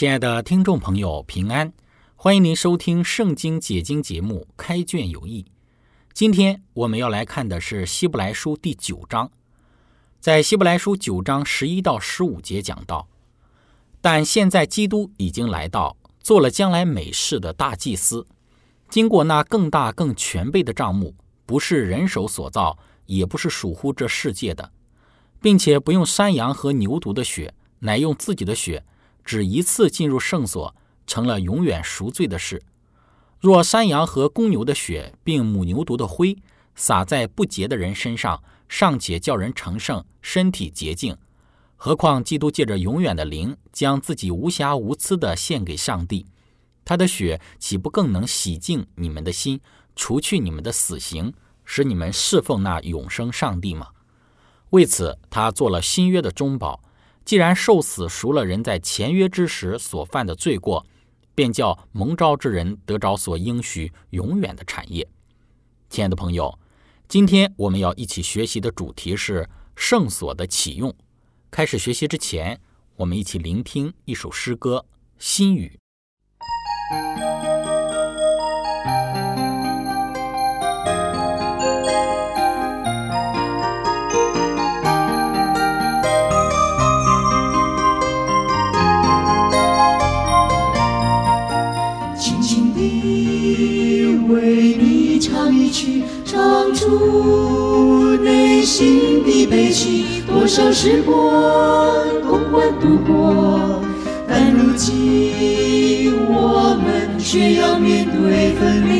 亲爱的听众朋友，平安！欢迎您收听《圣经解经》节目《开卷有益》。今天我们要来看的是《希伯来书》第九章。在《希伯来书》九章十一到十五节讲到：但现在基督已经来到，做了将来美事的大祭司，经过那更大更全备的账目，不是人手所造，也不是属乎这世界的，并且不用山羊和牛犊的血，乃用自己的血。只一次进入圣所，成了永远赎罪的事。若山羊和公牛的血，并母牛犊的灰，洒在不洁的人身上，尚且叫人成圣，身体洁净，何况基督借着永远的灵，将自己无瑕无疵的献给上帝，他的血岂不更能洗净你们的心，除去你们的死刑，使你们侍奉那永生上帝吗？为此，他做了新约的中保。既然受死赎了人在前约之时所犯的罪过，便叫蒙召之人得着所应许永远的产业。亲爱的朋友，今天我们要一起学习的主题是圣所的启用。开始学习之前，我们一起聆听一首诗歌《心语》。出内心的悲戚，多少时光共欢度过，但如今我们却要面对分离。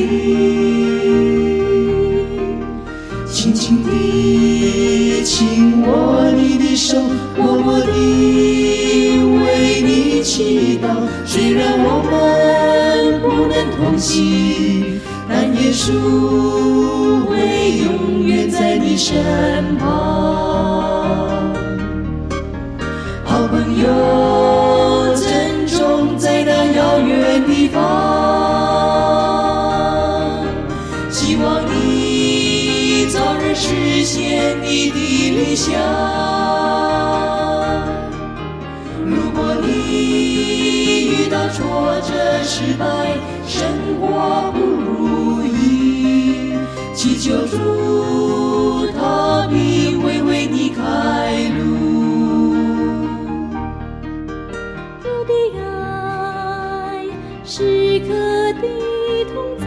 轻轻地亲握你的手，默默地为你祈祷。虽然我们不能同行。但耶稣会永远在你身旁，好朋友珍重在那遥远地方，希望你早日实现你的理想。如果你遇到挫折失败，生活不求主，他必会为你开路。我的爱时刻的同在，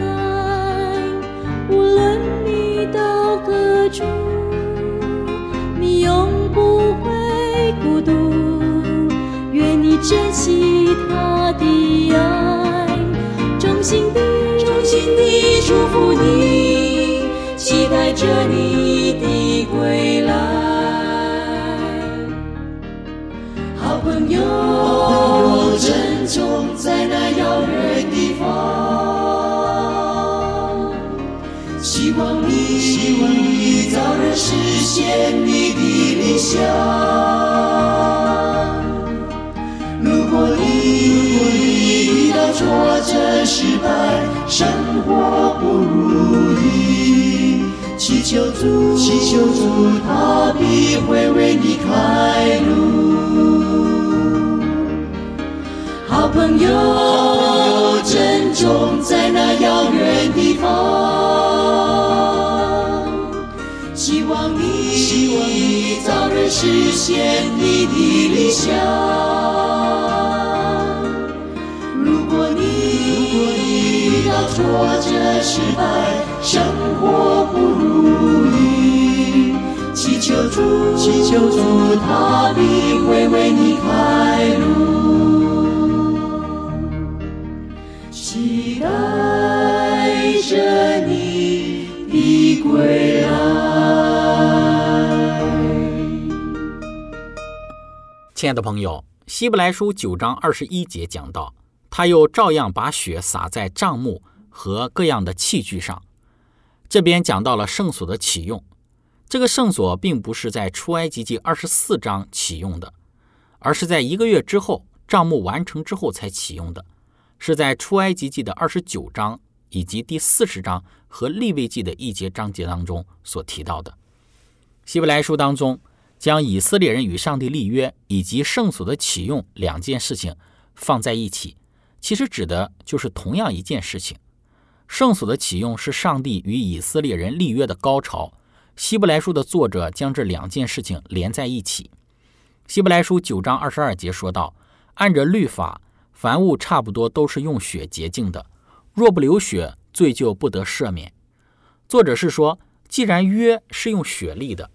无论你到何处，你永不会孤独。愿你珍惜他的爱，衷心的、衷心的祝福你。着你的归来，好朋友，珍重在那遥远地方。希望你，希望你早日实现你的理想。如果你如果你遇到挫折、失败，生活不如意。祈求主，祈求主，他必会为你开路。好朋友，珍重在那遥远地方。希望你，希望你早日实现你的理想。如果你，如果你遇到挫折失败，生活求主，祈求主，他必会为你开路，期待着你的归来。亲爱的朋友，希伯来书九章二十一节讲到，他又照样把血洒在帐幕和各样的器具上。这边讲到了圣所的启用，这个圣所并不是在出埃及记二十四章启用的，而是在一个月之后，账目完成之后才启用的，是在出埃及记的二十九章以及第四十章和利未记的一节章节当中所提到的。希伯来书当中。将以色列人与上帝立约以及圣所的启用两件事情放在一起，其实指的就是同样一件事情。圣所的启用是上帝与以色列人立约的高潮。希伯来书的作者将这两件事情连在一起。希伯来书九章二十二节说道：“按着律法，凡物差不多都是用血洁净的，若不流血，罪就不得赦免。”作者是说，既然约是用血立的。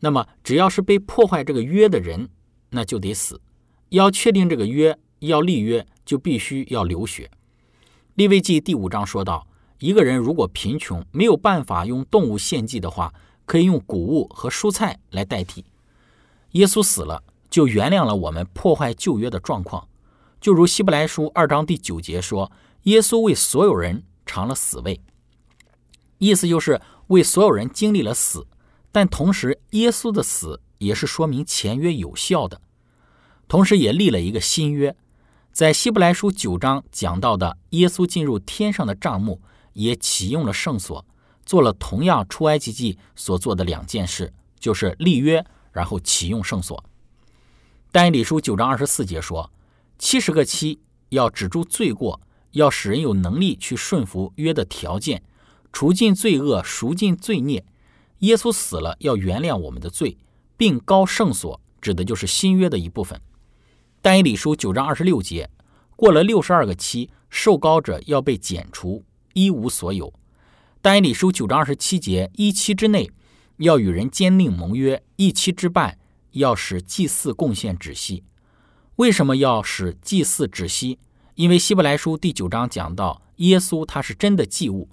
那么，只要是被破坏这个约的人，那就得死。要确定这个约，要立约，就必须要流血。利未记第五章说道，一个人如果贫穷，没有办法用动物献祭的话，可以用谷物和蔬菜来代替。耶稣死了，就原谅了我们破坏旧约的状况。就如希伯来书二章第九节说，耶稣为所有人尝了死味，意思就是为所有人经历了死。但同时，耶稣的死也是说明前约有效的，同时也立了一个新约。在希伯来书九章讲到的，耶稣进入天上的帐幕，也启用了圣所，做了同样出埃及记所做的两件事，就是立约，然后启用圣所。但以理书九章二十四节说，七十个七要止住罪过，要使人有能力去顺服约的条件，除尽罪恶，赎尽罪孽。耶稣死了，要原谅我们的罪，并高圣所，指的就是新约的一部分。但以理书九章二十六节，过了六十二个期，受膏者要被剪除，一无所有。但以理书九章二十七节，一期之内要与人坚定盟约，一期之半要使祭祀贡献止息。为什么要使祭祀止息？因为希伯来书第九章讲到，耶稣他是真的祭物。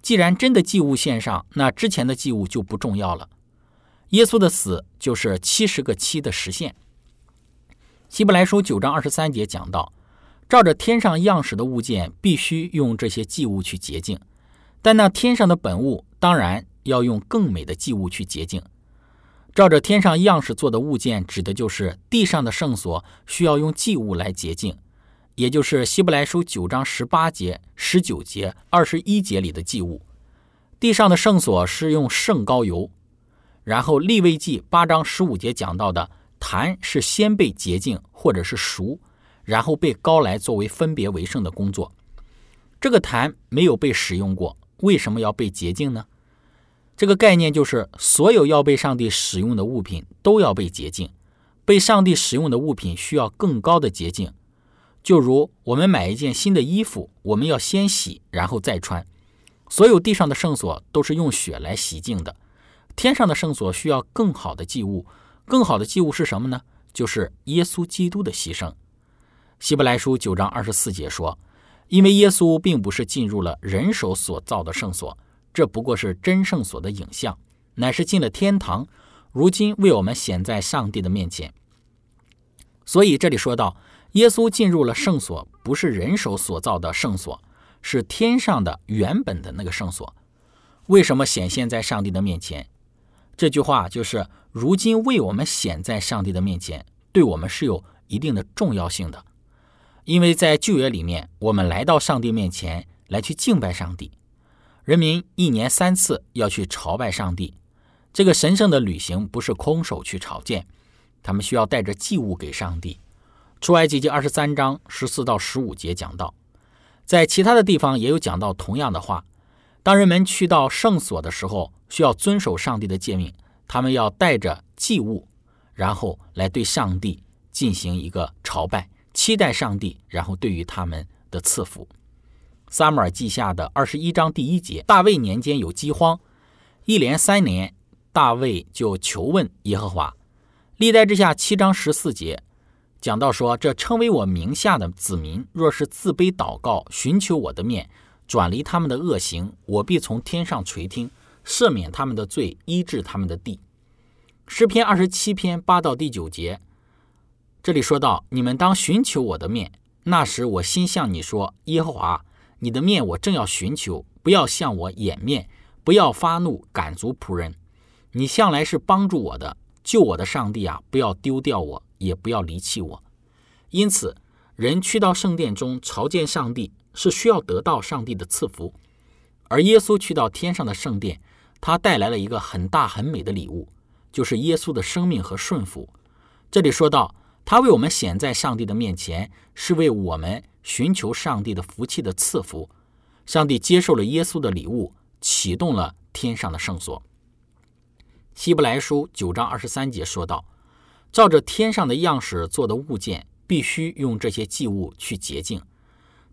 既然真的祭物献上，那之前的祭物就不重要了。耶稣的死就是七十个七的实现。希伯来书九章二十三节讲到，照着天上样式的物件，必须用这些祭物去洁净；但那天上的本物，当然要用更美的祭物去洁净。照着天上样式做的物件，指的就是地上的圣所需要用祭物来洁净。也就是希伯来书九章十八节、十九节、二十一节里的祭物，地上的圣所是用圣膏油，然后利未记八章十五节讲到的坛是先被洁净或者是熟，然后被膏来作为分别为圣的工作。这个坛没有被使用过，为什么要被洁净呢？这个概念就是所有要被上帝使用的物品都要被洁净，被上帝使用的物品需要更高的洁净。就如我们买一件新的衣服，我们要先洗，然后再穿。所有地上的圣所都是用血来洗净的，天上的圣所需要更好的祭物。更好的祭物是什么呢？就是耶稣基督的牺牲。希伯来书九章二十四节说：“因为耶稣并不是进入了人手所造的圣所，这不过是真圣所的影像，乃是进了天堂，如今为我们显在上帝的面前。”所以这里说到。耶稣进入了圣所，不是人手所造的圣所，是天上的原本的那个圣所。为什么显现在上帝的面前？这句话就是如今为我们显在上帝的面前，对我们是有一定的重要性的。因为在旧约里面，我们来到上帝面前来去敬拜上帝，人民一年三次要去朝拜上帝。这个神圣的旅行不是空手去朝见，他们需要带着祭物给上帝。出埃及记二十三章十四到十五节讲到，在其他的地方也有讲到同样的话。当人们去到圣所的时候，需要遵守上帝的诫命，他们要带着祭物，然后来对上帝进行一个朝拜，期待上帝，然后对于他们的赐福。撒母耳记下的二十一章第一节，大卫年间有饥荒，一连三年，大卫就求问耶和华。历代之下七章十四节讲到说，这称为我名下的子民，若是自卑祷告，寻求我的面，转离他们的恶行，我必从天上垂听，赦免他们的罪，医治他们的地。诗篇二十七篇八到第九节，这里说到：你们当寻求我的面，那时我心向你说，耶和华，你的面我正要寻求，不要向我掩面，不要发怒赶逐仆人。你向来是帮助我的。救我的上帝啊，不要丢掉我，也不要离弃我。因此，人去到圣殿中朝见上帝，是需要得到上帝的赐福。而耶稣去到天上的圣殿，他带来了一个很大很美的礼物，就是耶稣的生命和顺服。这里说到，他为我们显在上帝的面前，是为我们寻求上帝的福气的赐福。上帝接受了耶稣的礼物，启动了天上的圣所。希伯来书九章二十三节说道：“照着天上的样式做的物件，必须用这些祭物去洁净。”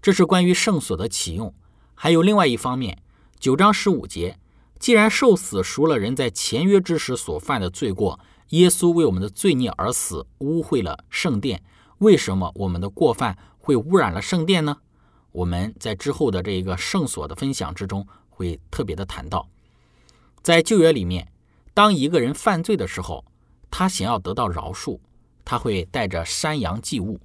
这是关于圣所的启用。还有另外一方面，九章十五节：“既然受死赎了人在前约之时所犯的罪过，耶稣为我们的罪孽而死，污秽了圣殿。为什么我们的过犯会污染了圣殿呢？”我们在之后的这一个圣所的分享之中会特别的谈到，在旧约里面。当一个人犯罪的时候，他想要得到饶恕，他会带着山羊祭物，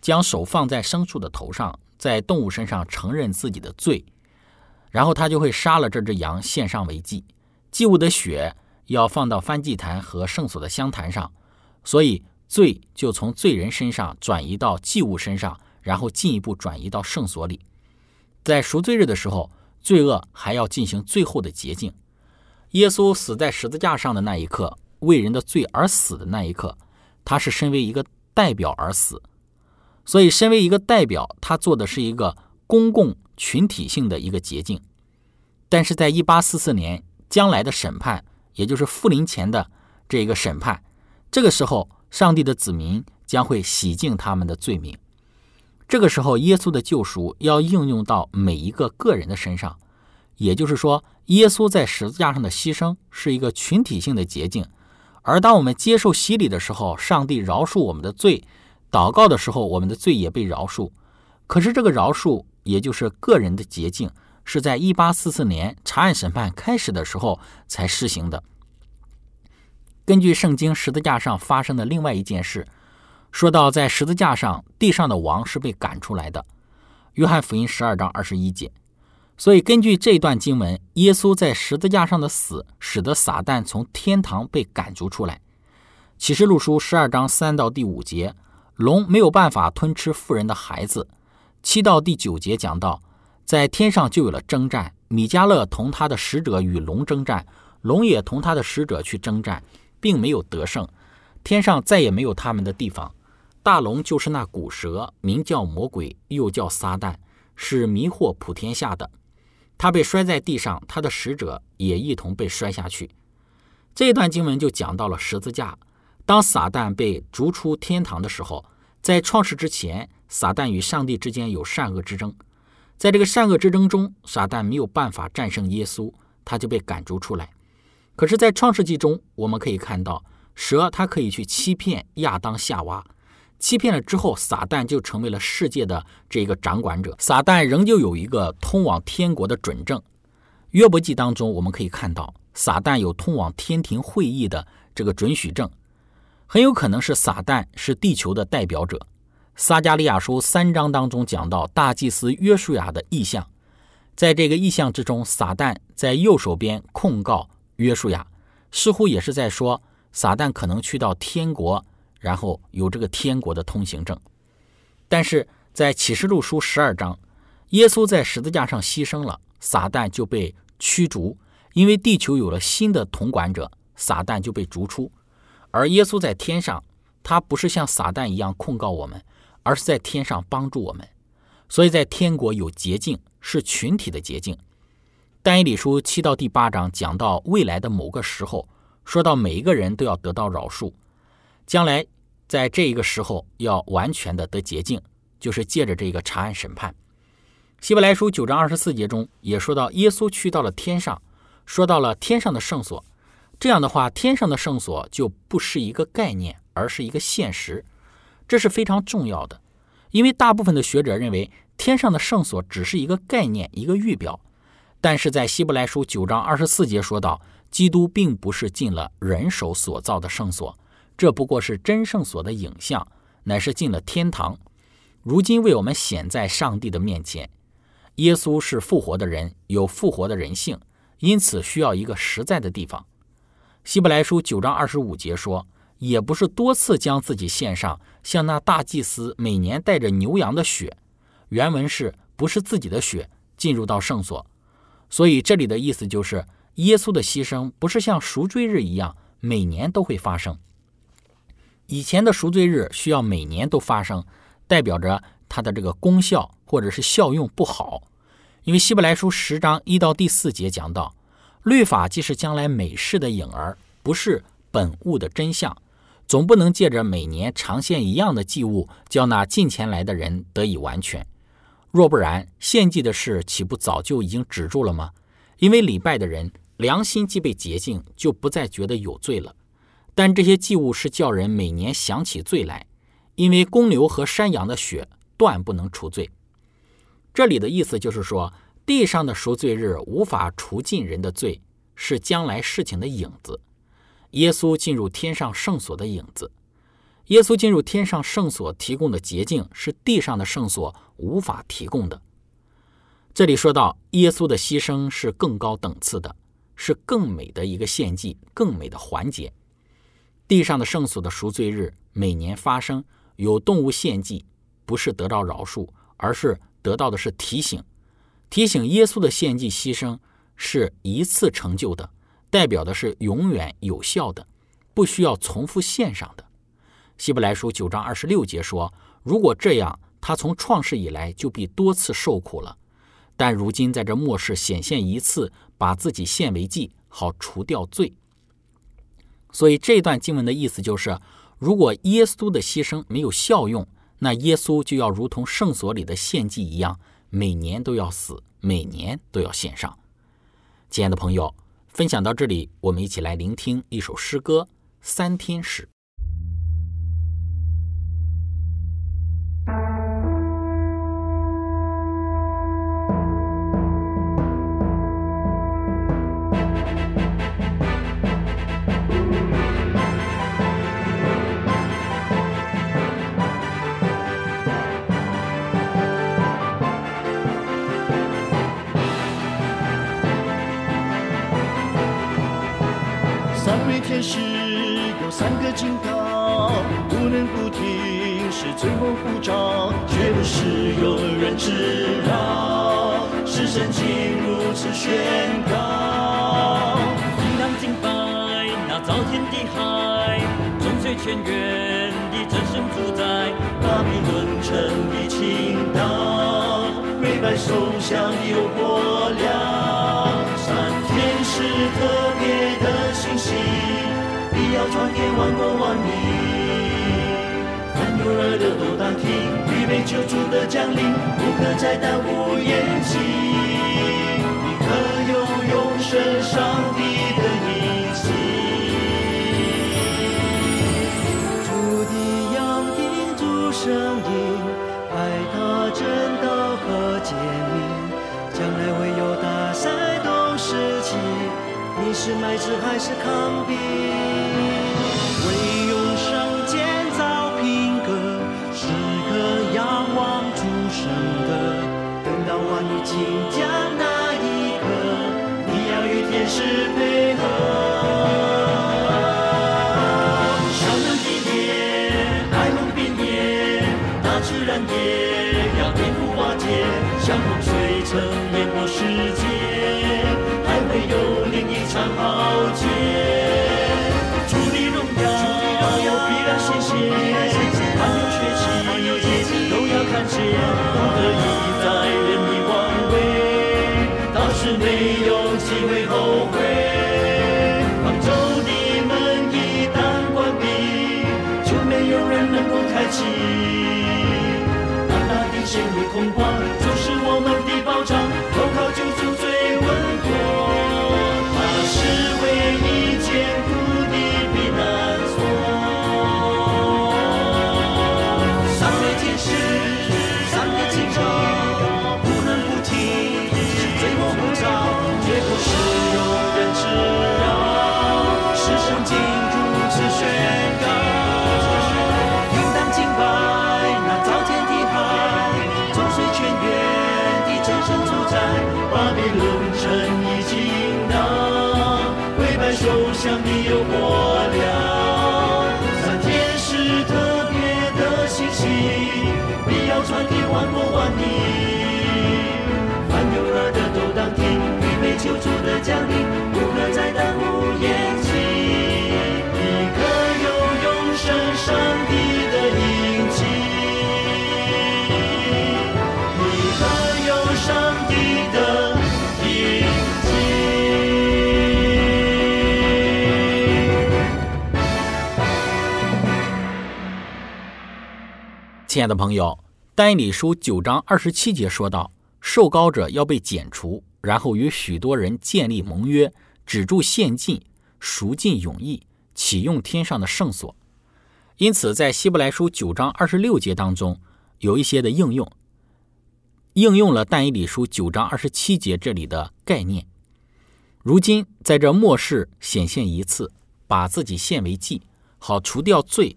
将手放在牲畜的头上，在动物身上承认自己的罪，然后他就会杀了这只羊献上为祭。祭物的血要放到翻祭坛和圣所的香坛上，所以罪就从罪人身上转移到祭物身上，然后进一步转移到圣所里。在赎罪日的时候，罪恶还要进行最后的洁净。耶稣死在十字架上的那一刻，为人的罪而死的那一刻，他是身为一个代表而死。所以，身为一个代表，他做的是一个公共群体性的一个捷径。但是在一八四四年将来的审判，也就是复临前的这一个审判，这个时候，上帝的子民将会洗净他们的罪名。这个时候，耶稣的救赎要应用到每一个个人的身上。也就是说，耶稣在十字架上的牺牲是一个群体性的捷径，而当我们接受洗礼的时候，上帝饶恕我们的罪；祷告的时候，我们的罪也被饶恕。可是，这个饶恕，也就是个人的捷径，是在一八四四年查案审判开始的时候才施行的。根据圣经十字架上发生的另外一件事，说到在十字架上，地上的王是被赶出来的。约翰福音十二章二十一节。所以，根据这段经文，耶稣在十字架上的死，使得撒旦从天堂被赶逐出来。启示录书十二章三到第五节，龙没有办法吞吃富人的孩子。七到第九节讲到，在天上就有了征战，米迦勒同他的使者与龙征战，龙也同他的使者去征战，并没有得胜。天上再也没有他们的地方。大龙就是那古蛇，名叫魔鬼，又叫撒旦，是迷惑普天下的。他被摔在地上，他的使者也一同被摔下去。这段经文就讲到了十字架。当撒旦被逐出天堂的时候，在创世之前，撒旦与上帝之间有善恶之争。在这个善恶之争中，撒旦没有办法战胜耶稣，他就被赶逐出来。可是，在创世纪中，我们可以看到蛇，它可以去欺骗亚当、夏娃。欺骗了之后，撒旦就成为了世界的这个掌管者。撒旦仍旧有一个通往天国的准证。约伯记当中，我们可以看到撒旦有通往天庭会议的这个准许证，很有可能是撒旦是地球的代表者。撒加利亚书三章当中讲到大祭司约书亚的意象，在这个意象之中，撒旦在右手边控告约书亚，似乎也是在说撒旦可能去到天国。然后有这个天国的通行证，但是在启示录书十二章，耶稣在十字架上牺牲了，撒旦就被驱逐，因为地球有了新的统管者，撒旦就被逐出。而耶稣在天上，他不是像撒旦一样控告我们，而是在天上帮助我们。所以在天国有捷径，是群体的捷径。但以理书七到第八章讲到未来的某个时候，说到每一个人都要得到饶恕。将来，在这一个时候要完全的得捷径，就是借着这个查案审判。希伯来书九章二十四节中也说到，耶稣去到了天上，说到了天上的圣所。这样的话，天上的圣所就不是一个概念，而是一个现实。这是非常重要的，因为大部分的学者认为天上的圣所只是一个概念，一个预表。但是在希伯来书九章二十四节说到，基督并不是进了人手所造的圣所，这不过是真圣所的影像，乃是进了天堂。如今为我们显在上帝的面前。耶稣是复活的人，有复活的人性，因此需要一个实在的地方。希伯来书九章二十五节说，也不是多次将自己献上，像那大祭司每年带着牛羊的血。原文是不是自己的血进入到圣所？所以这里的意思就是，耶稣的牺牲不是像赎罪日一样每年都会发生。以前的赎罪日需要每年都发生，代表着它的这个功效或者是效用不好。因为希伯来书十章一到第四节讲到，律法既是将来美事的影儿，不是本物的真相，总不能借着每年长献一样的祭物，叫那近前来的人得以完全。若不然，献祭的事岂不早就已经止住了吗？因为礼拜的人良心既被洁净，就不再觉得有罪了。但这些祭物是叫人每年想起罪来，因为公牛和山羊的血断不能除罪。这里的意思就是说，地上的赎罪日无法除尽人的罪，是将来事情的影子。耶稣进入天上圣所的影子，耶稣进入天上圣所提供的捷径，是地上的圣所无法提供的。这里说到，耶稣的牺牲是更高等次的，是更美的一个献祭，更美的环节。地上的圣所的赎罪日每年发生，有动物献祭，不是得到饶恕，而是。得到的是提醒，提醒耶稣的献祭牺牲是一次成就的，代表的是永远有效的，不需要重复献上的。希伯来书九章二十六节说：“如果这样，他从创世以来就必多次受苦了。但如今在这末世显现一次，把自己献为祭，好除掉罪。”所以这段经文的意思就是，如果耶稣的牺牲没有效用。那耶稣就要如同圣所里的献祭一样，每年都要死，每年都要献上。亲爱的朋友，分享到这里，我们一起来聆听一首诗歌《三天使》。警告，不能不听，是最后护照，绝不是有人知道，是神经如此宣告。应当敬拜那造天地海，众水泉源的真神主宰，巴比伦城的倾倒，跪拜手相的有火亮，三天使的。传给万国万民，凡有耳的都当听，预备救主的降临，不可再耽误延期。你可有永生上帝的应许？主的羊听主声音，爱他真道和诫命，将来唯有大赛都是奇。你是麦子还是糠秕？要与天使配合。小大自然也要颠覆瓦解。像洪水曾淹没世界，还会有另一场浩劫。荣耀必然显现，还有血气都要看见，降临，不可再耽误眼睛。一个有永生上帝的印记，一个有上帝的印记。亲爱的朋友，但以理书九章二十七节说道，受膏者要被剪除，然后与许多人建立盟约，止住献祭，赎尽永义，启用天上的圣所。因此，在希伯来书九章二十六节当中，有一些的应用，应用了但以理书九章二十七节这里的概念。如今在这末世显现一次，把自己献为祭，好除掉罪。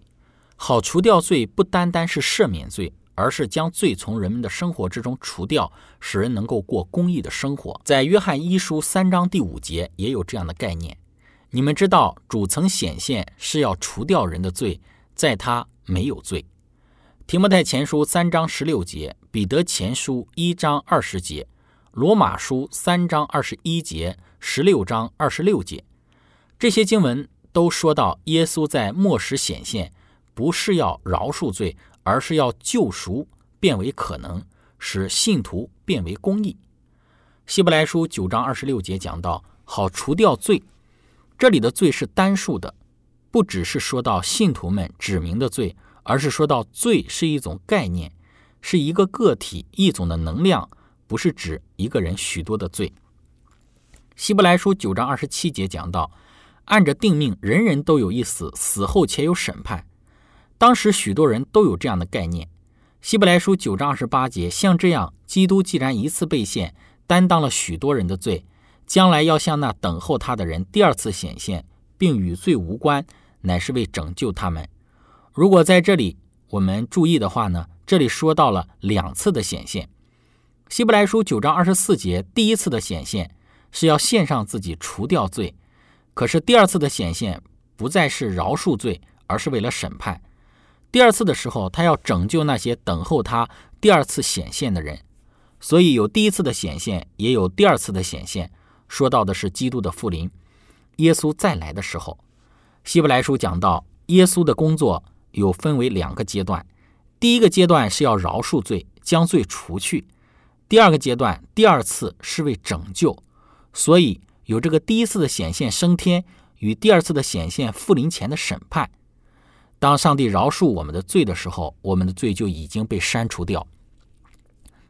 好除掉罪，不单单是赦免罪，而是将罪从人们的生活之中除掉，使人能够过公义的生活。在约翰一书三章第五节也有这样的概念。你们知道，主曾显现是要除掉人的罪，在他没有罪。提摩太前书三章十六节，彼得前书一章二十节，罗马书三章二十一节，十六章二十六节，这些经文都说到耶稣在末时显现。不是要饶恕罪，而是要救赎变为可能，使信徒变为公义。希伯来书九章二十六节讲到，好除掉罪。这里的罪是单数的，不只是说到信徒们指明的罪，而是说到罪是一种概念，是一个个体一种的能量，不是指一个人许多的罪。希伯来书九章二十七节讲到，按着定命，人人都有一死，死后且有审判。当时许多人都有这样的概念，《希伯来书》九章二十八节，像这样，基督既然一次被献，担当了许多人的罪，将来要向那等候他的人第二次显现，并与罪无关，乃是为拯救他们。如果在这里我们注意的话呢，这里说到了两次的显现，《希伯来书》九章二十四节，第一次的显现是要献上自己除掉罪，可是第二次的显现不再是饶恕罪，而是为了审判。第二次的时候，他要拯救那些等候他第二次显现的人，所以有第一次的显现，也有第二次的显现。说到的是基督的复临，耶稣再来的时候。希伯来书讲到，耶稣的工作有分为两个阶段，第一个阶段是要饶恕罪，将罪除去；第二个阶段，第二次是为拯救。所以有这个第一次的显现升天与第二次的显现复临前的审判。当上帝饶恕我们的罪的时候，我们的罪就已经被删除掉。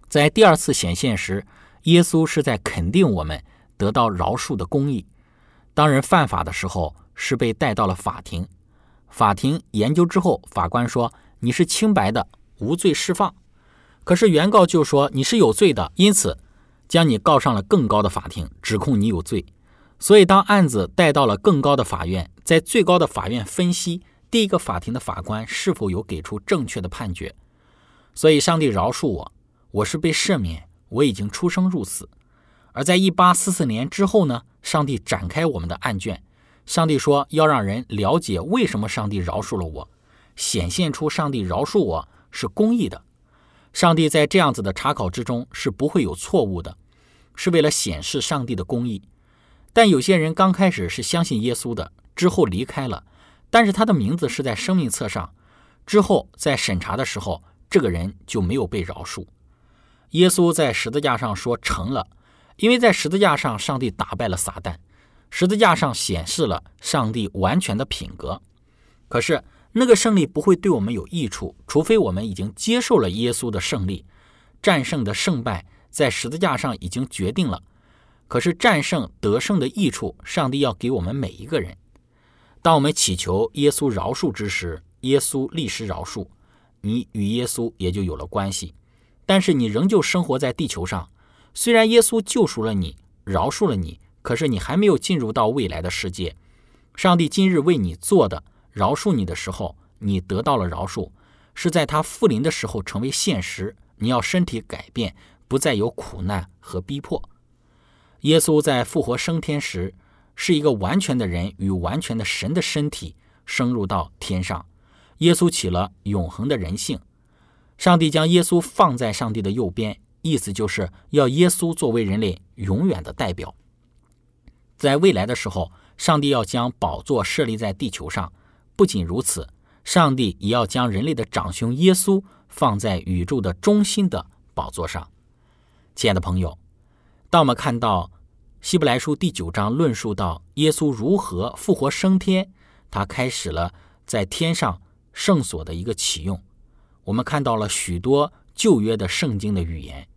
在第二次显现时，耶稣是在肯定我们得到饶恕的公义。当人犯法的时候，是被带到了法庭，法庭研究之后，法官说你是清白的，无罪释放。可是原告就说你是有罪的，因此将你告上了更高的法庭，指控你有罪。所以当案子带到了更高的法院，在最高的法院分析。第一个法庭的法官是否有给出正确的判决？所以，上帝饶恕我，我是被赦免，我已经出生入死。而在一八四四年之后呢？上帝展开我们的案卷，上帝说要让人了解为什么上帝饶恕了我，显现出上帝饶恕我是公义的。上帝在这样子的查考之中是不会有错误的，是为了显示上帝的公义。但有些人刚开始是相信耶稣的，之后离开了。但是他的名字是在生命册上，之后在审查的时候，这个人就没有被饶恕。耶稣在十字架上说成了，因为在十字架上，上帝打败了撒旦，十字架上显示了上帝完全的品格。可是那个胜利不会对我们有益处，除非我们已经接受了耶稣的胜利，战胜的胜败在十字架上已经决定了，可是战胜得胜的益处，上帝要给我们每一个人。当我们祈求耶稣饶恕之时，耶稣立时饶恕，你与耶稣也就有了关系。但是你仍旧生活在地球上，虽然耶稣救赎了你，饶恕了你，可是你还没有进入到未来的世界。上帝今日为你做的饶恕你的时候，你得到了饶恕，是在他复临的时候成为现实。你要身体改变，不再有苦难和逼迫。耶稣在复活升天时，是一个完全的人与完全的神的身体升入到天上。耶稣起了永恒的人性。上帝将耶稣放在上帝的右边，意思就是要耶稣作为人类永远的代表。在未来的时候，上帝要将宝座设立在地球上。不仅如此，上帝也要将人类的长兄耶稣放在宇宙的中心的宝座上。亲爱的朋友，当我们看到希伯来书第九章论述到耶稣如何复活升天，他开始了在天上圣所的一个启用。我们看到了许多旧约的圣经的语言，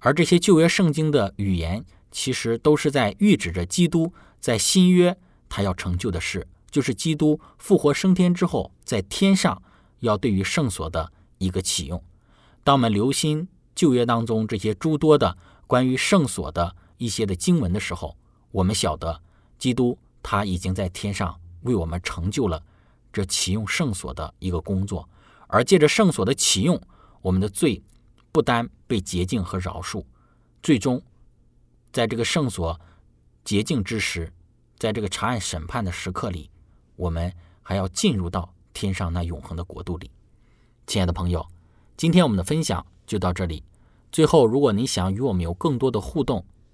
而这些旧约圣经的语言，其实都是在预指着基督在新约他要成就的事，就是基督复活升天之后，在天上要对于圣所的一个启用。当我们留心旧约当中这些诸多的关于圣所的一些的经文的时候，我们晓得基督他已经在天上为我们成就了这启用圣所的一个工作。而借着圣所的启用，我们的罪不单被洁净和饶恕，最终在这个圣所洁净之时，在这个查案审判的时刻里，我们还要进入到天上那永恒的国度里。亲爱的朋友，今天我们的分享就到这里。最后，如果您想与我们有更多的互动，